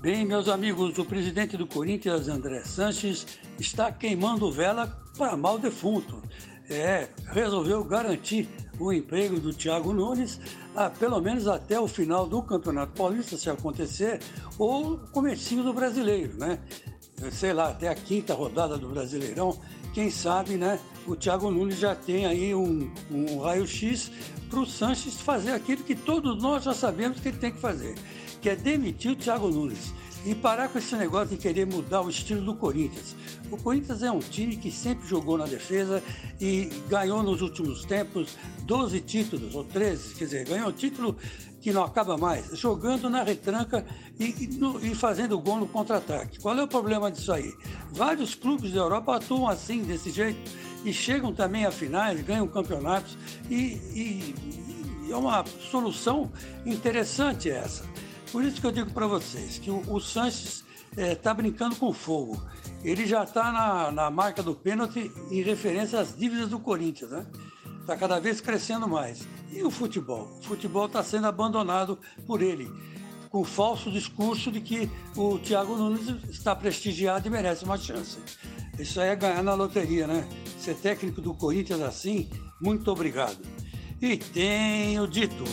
Bem, meus amigos, o presidente do Corinthians, André Sanches, está queimando vela para mal defunto. É, resolveu garantir o emprego do Thiago Nunes, ah, pelo menos até o final do Campeonato Paulista, se acontecer, ou o comecinho do Brasileiro, né? Sei lá, até a quinta rodada do Brasileirão, quem sabe, né? O Thiago Nunes já tem aí um, um raio-x para o Sanches fazer aquilo que todos nós já sabemos que ele tem que fazer que é demitir o Thiago Nunes e parar com esse negócio de querer mudar o estilo do Corinthians. O Corinthians é um time que sempre jogou na defesa e ganhou nos últimos tempos 12 títulos, ou 13, quer dizer, ganhou um título que não acaba mais, jogando na retranca e, e, e fazendo gol no contra-ataque. Qual é o problema disso aí? Vários clubes da Europa atuam assim, desse jeito, e chegam também a finais, ganham campeonatos, e, e é uma solução interessante essa. Por isso que eu digo para vocês que o, o Sanches está é, tá brincando com fogo. Ele já está na, na marca do pênalti em referência às dívidas do Corinthians, né? Está cada vez crescendo mais. E o futebol? O futebol está sendo abandonado por ele, com o falso discurso de que o Thiago Nunes está prestigiado e merece uma chance. Isso aí é ganhar na loteria, né? Ser técnico do Corinthians assim, muito obrigado. E tenho dito.